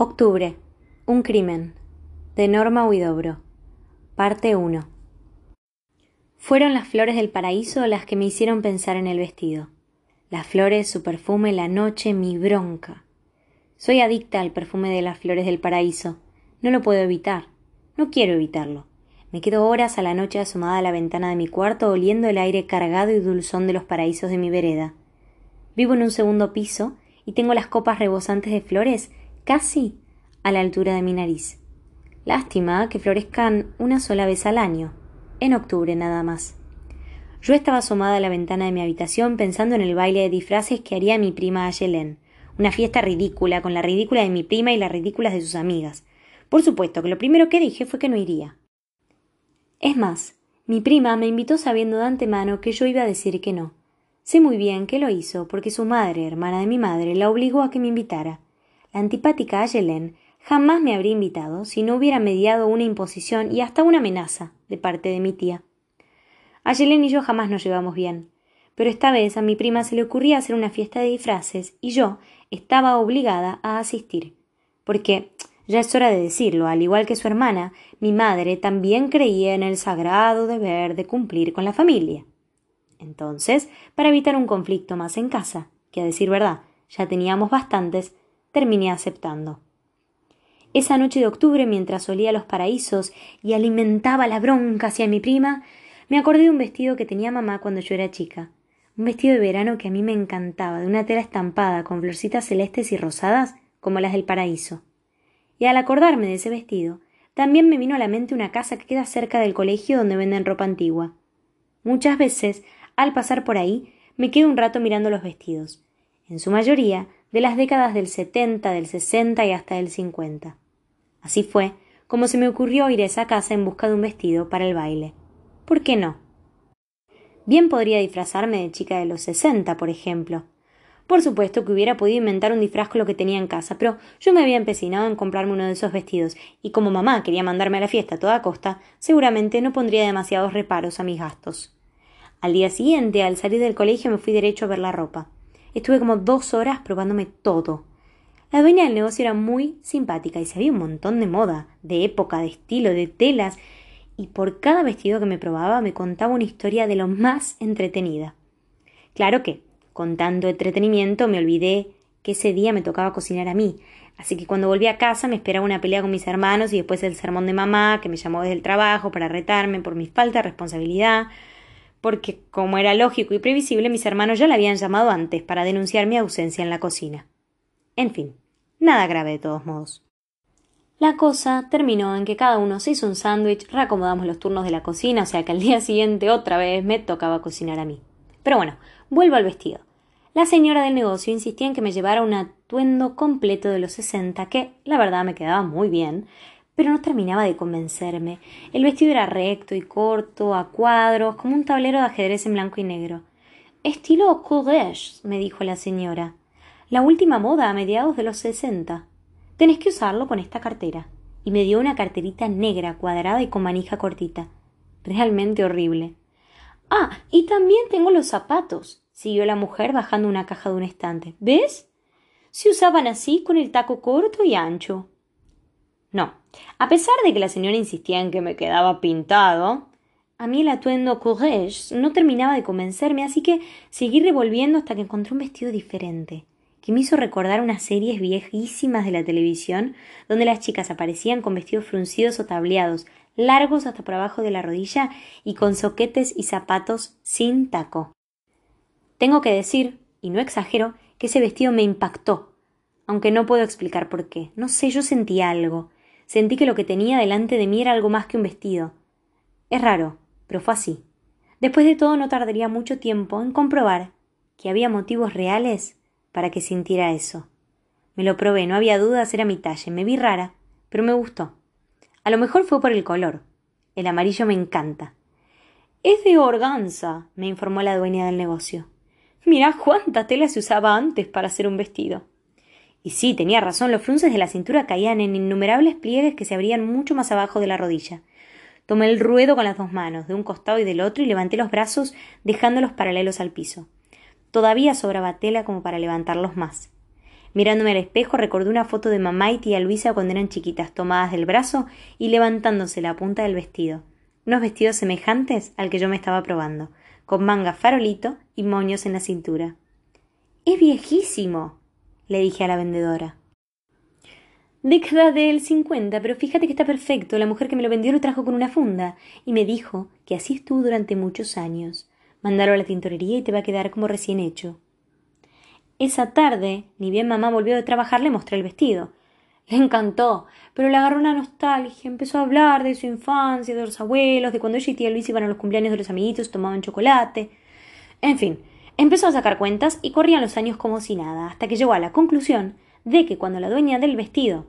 Octubre. Un crimen. De Norma Huidobro. Parte 1. Fueron las flores del paraíso las que me hicieron pensar en el vestido. Las flores, su perfume, la noche, mi bronca. Soy adicta al perfume de las flores del paraíso. No lo puedo evitar. No quiero evitarlo. Me quedo horas a la noche asomada a la ventana de mi cuarto oliendo el aire cargado y dulzón de los paraísos de mi vereda. Vivo en un segundo piso y tengo las copas rebosantes de flores casi a la altura de mi nariz. Lástima que florezcan una sola vez al año, en octubre nada más. Yo estaba asomada a la ventana de mi habitación pensando en el baile de disfraces que haría mi prima Ayelén, una fiesta ridícula con la ridícula de mi prima y las ridículas de sus amigas. Por supuesto que lo primero que dije fue que no iría. Es más, mi prima me invitó sabiendo de antemano que yo iba a decir que no. Sé muy bien que lo hizo porque su madre, hermana de mi madre, la obligó a que me invitara. La antipática Ayelén jamás me habría invitado si no hubiera mediado una imposición y hasta una amenaza de parte de mi tía. Ayelén y yo jamás nos llevamos bien, pero esta vez a mi prima se le ocurría hacer una fiesta de disfraces y yo estaba obligada a asistir, porque ya es hora de decirlo, al igual que su hermana, mi madre también creía en el sagrado deber de cumplir con la familia. Entonces, para evitar un conflicto más en casa, que a decir verdad ya teníamos bastantes, terminé aceptando. Esa noche de octubre, mientras olía los paraísos y alimentaba la bronca hacia mi prima, me acordé de un vestido que tenía mamá cuando yo era chica. Un vestido de verano que a mí me encantaba, de una tela estampada con florcitas celestes y rosadas como las del paraíso. Y al acordarme de ese vestido, también me vino a la mente una casa que queda cerca del colegio donde venden ropa antigua. Muchas veces, al pasar por ahí, me quedo un rato mirando los vestidos. En su mayoría, de las décadas del 70, del 60 y hasta del 50. Así fue como se me ocurrió ir a esa casa en busca de un vestido para el baile. ¿Por qué no? Bien podría disfrazarme de chica de los 60, por ejemplo. Por supuesto que hubiera podido inventar un disfraz con lo que tenía en casa, pero yo me había empecinado en comprarme uno de esos vestidos, y como mamá quería mandarme a la fiesta a toda costa, seguramente no pondría demasiados reparos a mis gastos. Al día siguiente, al salir del colegio, me fui derecho a ver la ropa. Estuve como dos horas probándome todo. La dueña del negocio era muy simpática y sabía un montón de moda, de época, de estilo, de telas, y por cada vestido que me probaba me contaba una historia de lo más entretenida. Claro que, con tanto entretenimiento, me olvidé que ese día me tocaba cocinar a mí, así que cuando volví a casa me esperaba una pelea con mis hermanos y después el sermón de mamá, que me llamó desde el trabajo para retarme por mi falta de responsabilidad, porque, como era lógico y previsible, mis hermanos ya la habían llamado antes para denunciar mi ausencia en la cocina. En fin, nada grave de todos modos. La cosa terminó en que cada uno se hizo un sándwich, reacomodamos los turnos de la cocina, o sea que al día siguiente otra vez me tocaba cocinar a mí. Pero bueno, vuelvo al vestido. La señora del negocio insistía en que me llevara un atuendo completo de los sesenta, que la verdad me quedaba muy bien, pero no terminaba de convencerme. El vestido era recto y corto, a cuadros, como un tablero de ajedrez en blanco y negro. Estilo courage, me dijo la señora. La última moda a mediados de los sesenta. Tenés que usarlo con esta cartera. Y me dio una carterita negra, cuadrada y con manija cortita. Realmente horrible. Ah, y también tengo los zapatos, siguió la mujer bajando una caja de un estante. ¿Ves? Se usaban así con el taco corto y ancho. No. A pesar de que la señora insistía en que me quedaba pintado, a mí el atuendo courage no terminaba de convencerme, así que seguí revolviendo hasta que encontré un vestido diferente, que me hizo recordar unas series viejísimas de la televisión, donde las chicas aparecían con vestidos fruncidos o tableados, largos hasta por abajo de la rodilla y con soquetes y zapatos sin taco. Tengo que decir, y no exagero, que ese vestido me impactó, aunque no puedo explicar por qué. No sé, yo sentí algo. Sentí que lo que tenía delante de mí era algo más que un vestido. Es raro, pero fue así. Después de todo no tardaría mucho tiempo en comprobar que había motivos reales para que sintiera eso. Me lo probé, no había dudas, era mi talle, me vi rara, pero me gustó. A lo mejor fue por el color. El amarillo me encanta. Es de organza, me informó la dueña del negocio. Mira cuánta tela se usaba antes para hacer un vestido. Y sí, tenía razón, los frunces de la cintura caían en innumerables pliegues que se abrían mucho más abajo de la rodilla. Tomé el ruedo con las dos manos, de un costado y del otro, y levanté los brazos dejándolos paralelos al piso. Todavía sobraba tela como para levantarlos más. Mirándome al espejo recordé una foto de mamá y tía Luisa cuando eran chiquitas, tomadas del brazo y levantándose la punta del vestido. Unos vestidos semejantes al que yo me estaba probando, con manga farolito y moños en la cintura. Es viejísimo, le dije a la vendedora. Década del cincuenta, pero fíjate que está perfecto. La mujer que me lo vendió lo trajo con una funda y me dijo que así estuvo durante muchos años. Mándalo a la tintorería y te va a quedar como recién hecho. Esa tarde, ni bien mamá volvió de trabajar, le mostré el vestido. Le encantó, pero le agarró una nostalgia. Empezó a hablar de su infancia, de los abuelos, de cuando ella y tía Luis iban a los cumpleaños de los amiguitos, tomaban chocolate. En fin, empezó a sacar cuentas y corrían los años como si nada, hasta que llegó a la conclusión de que cuando la dueña del vestido,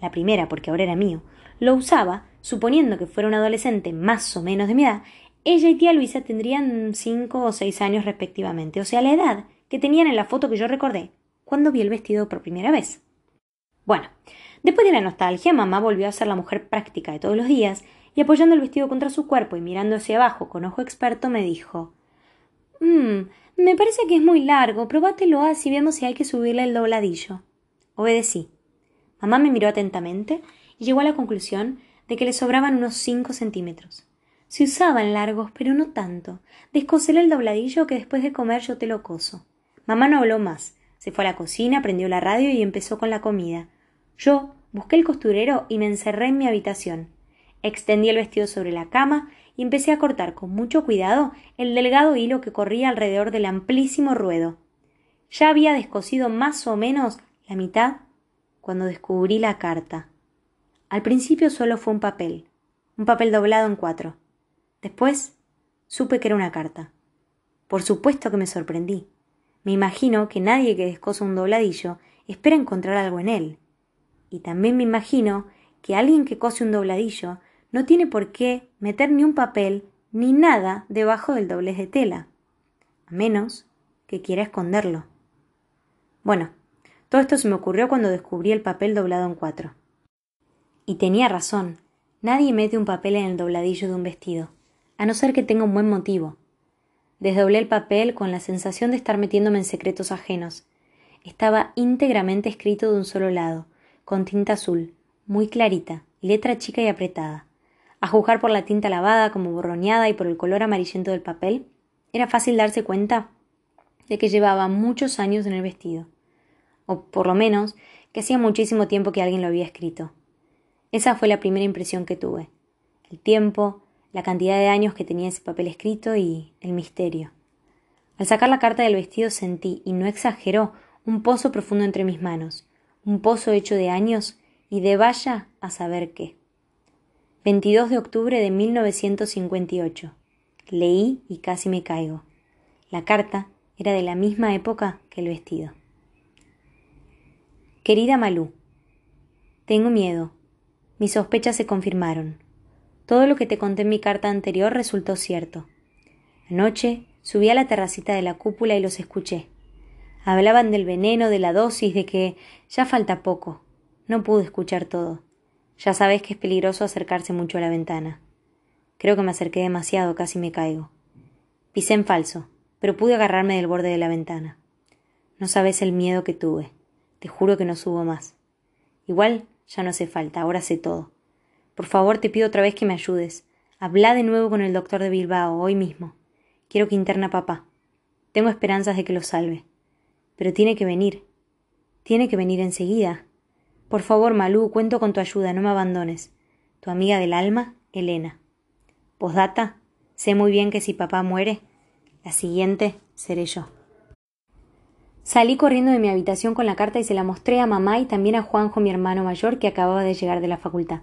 la primera porque ahora era mío, lo usaba, suponiendo que fuera un adolescente más o menos de mi edad, ella y tía Luisa tendrían cinco o seis años respectivamente, o sea, la edad que tenían en la foto que yo recordé cuando vi el vestido por primera vez. Bueno, después de la nostalgia, mamá volvió a ser la mujer práctica de todos los días y apoyando el vestido contra su cuerpo y mirando hacia abajo con ojo experto me dijo Mmm, me parece que es muy largo, probátelo así vemos si hay que subirle el dobladillo. Obedecí. Mamá me miró atentamente y llegó a la conclusión de que le sobraban unos cinco centímetros. Se usaban largos, pero no tanto. Descosele el dobladillo que después de comer yo te lo coso. Mamá no habló más. Se fue a la cocina, prendió la radio y empezó con la comida. Yo busqué el costurero y me encerré en mi habitación. Extendí el vestido sobre la cama y empecé a cortar con mucho cuidado el delgado hilo que corría alrededor del amplísimo ruedo. Ya había descosido más o menos la mitad cuando descubrí la carta. Al principio solo fue un papel, un papel doblado en cuatro. Después supe que era una carta. Por supuesto que me sorprendí. Me imagino que nadie que descosa un dobladillo espera encontrar algo en él. Y también me imagino que alguien que cose un dobladillo no tiene por qué meter ni un papel ni nada debajo del doblez de tela, a menos que quiera esconderlo. Bueno, todo esto se me ocurrió cuando descubrí el papel doblado en cuatro. Y tenía razón, nadie mete un papel en el dobladillo de un vestido, a no ser que tenga un buen motivo. Desdoblé el papel con la sensación de estar metiéndome en secretos ajenos. Estaba íntegramente escrito de un solo lado, con tinta azul, muy clarita, letra chica y apretada. A juzgar por la tinta lavada como borroneada y por el color amarillento del papel, era fácil darse cuenta de que llevaba muchos años en el vestido, o por lo menos que hacía muchísimo tiempo que alguien lo había escrito. Esa fue la primera impresión que tuve. El tiempo, la cantidad de años que tenía ese papel escrito y el misterio. Al sacar la carta del vestido sentí, y no exageró, un pozo profundo entre mis manos, un pozo hecho de años y de vaya a saber qué. 22 de octubre de 1958. Leí y casi me caigo. La carta era de la misma época que el vestido. Querida Malú, tengo miedo. Mis sospechas se confirmaron. Todo lo que te conté en mi carta anterior resultó cierto. Anoche subí a la terracita de la cúpula y los escuché. Hablaban del veneno, de la dosis, de que ya falta poco. No pude escuchar todo. Ya sabes que es peligroso acercarse mucho a la ventana. Creo que me acerqué demasiado, casi me caigo. Pisé en falso, pero pude agarrarme del borde de la ventana. No sabes el miedo que tuve. Te juro que no subo más. Igual ya no hace falta, ahora sé todo. Por favor, te pido otra vez que me ayudes. Habla de nuevo con el doctor de Bilbao, hoy mismo. Quiero que interna a papá. Tengo esperanzas de que lo salve. Pero tiene que venir. Tiene que venir enseguida. Por favor, Malú, cuento con tu ayuda, no me abandones. Tu amiga del alma, Elena. Posdata, sé muy bien que si papá muere, la siguiente seré yo. Salí corriendo de mi habitación con la carta y se la mostré a mamá y también a Juanjo, mi hermano mayor, que acababa de llegar de la facultad.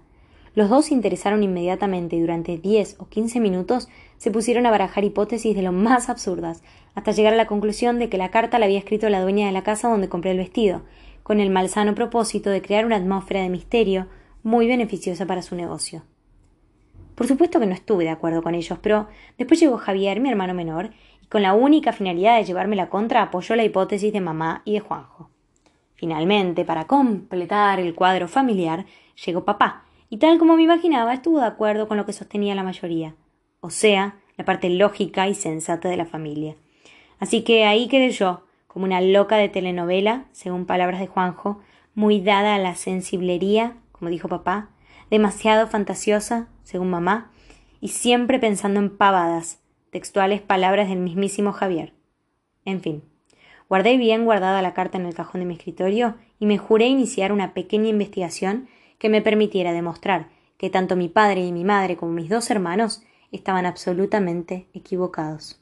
Los dos se interesaron inmediatamente y durante diez o quince minutos se pusieron a barajar hipótesis de lo más absurdas, hasta llegar a la conclusión de que la carta la había escrito la dueña de la casa donde compré el vestido, con el malsano propósito de crear una atmósfera de misterio muy beneficiosa para su negocio. Por supuesto que no estuve de acuerdo con ellos, pero después llegó Javier, mi hermano menor, con la única finalidad de llevarme la contra, apoyó la hipótesis de mamá y de Juanjo. Finalmente, para completar el cuadro familiar, llegó papá, y tal como me imaginaba, estuvo de acuerdo con lo que sostenía la mayoría, o sea, la parte lógica y sensata de la familia. Así que ahí quedé yo, como una loca de telenovela, según palabras de Juanjo, muy dada a la sensiblería, como dijo papá, demasiado fantasiosa, según mamá, y siempre pensando en pavadas, textuales palabras del mismísimo Javier. En fin, guardé bien guardada la carta en el cajón de mi escritorio y me juré iniciar una pequeña investigación que me permitiera demostrar que tanto mi padre y mi madre como mis dos hermanos estaban absolutamente equivocados.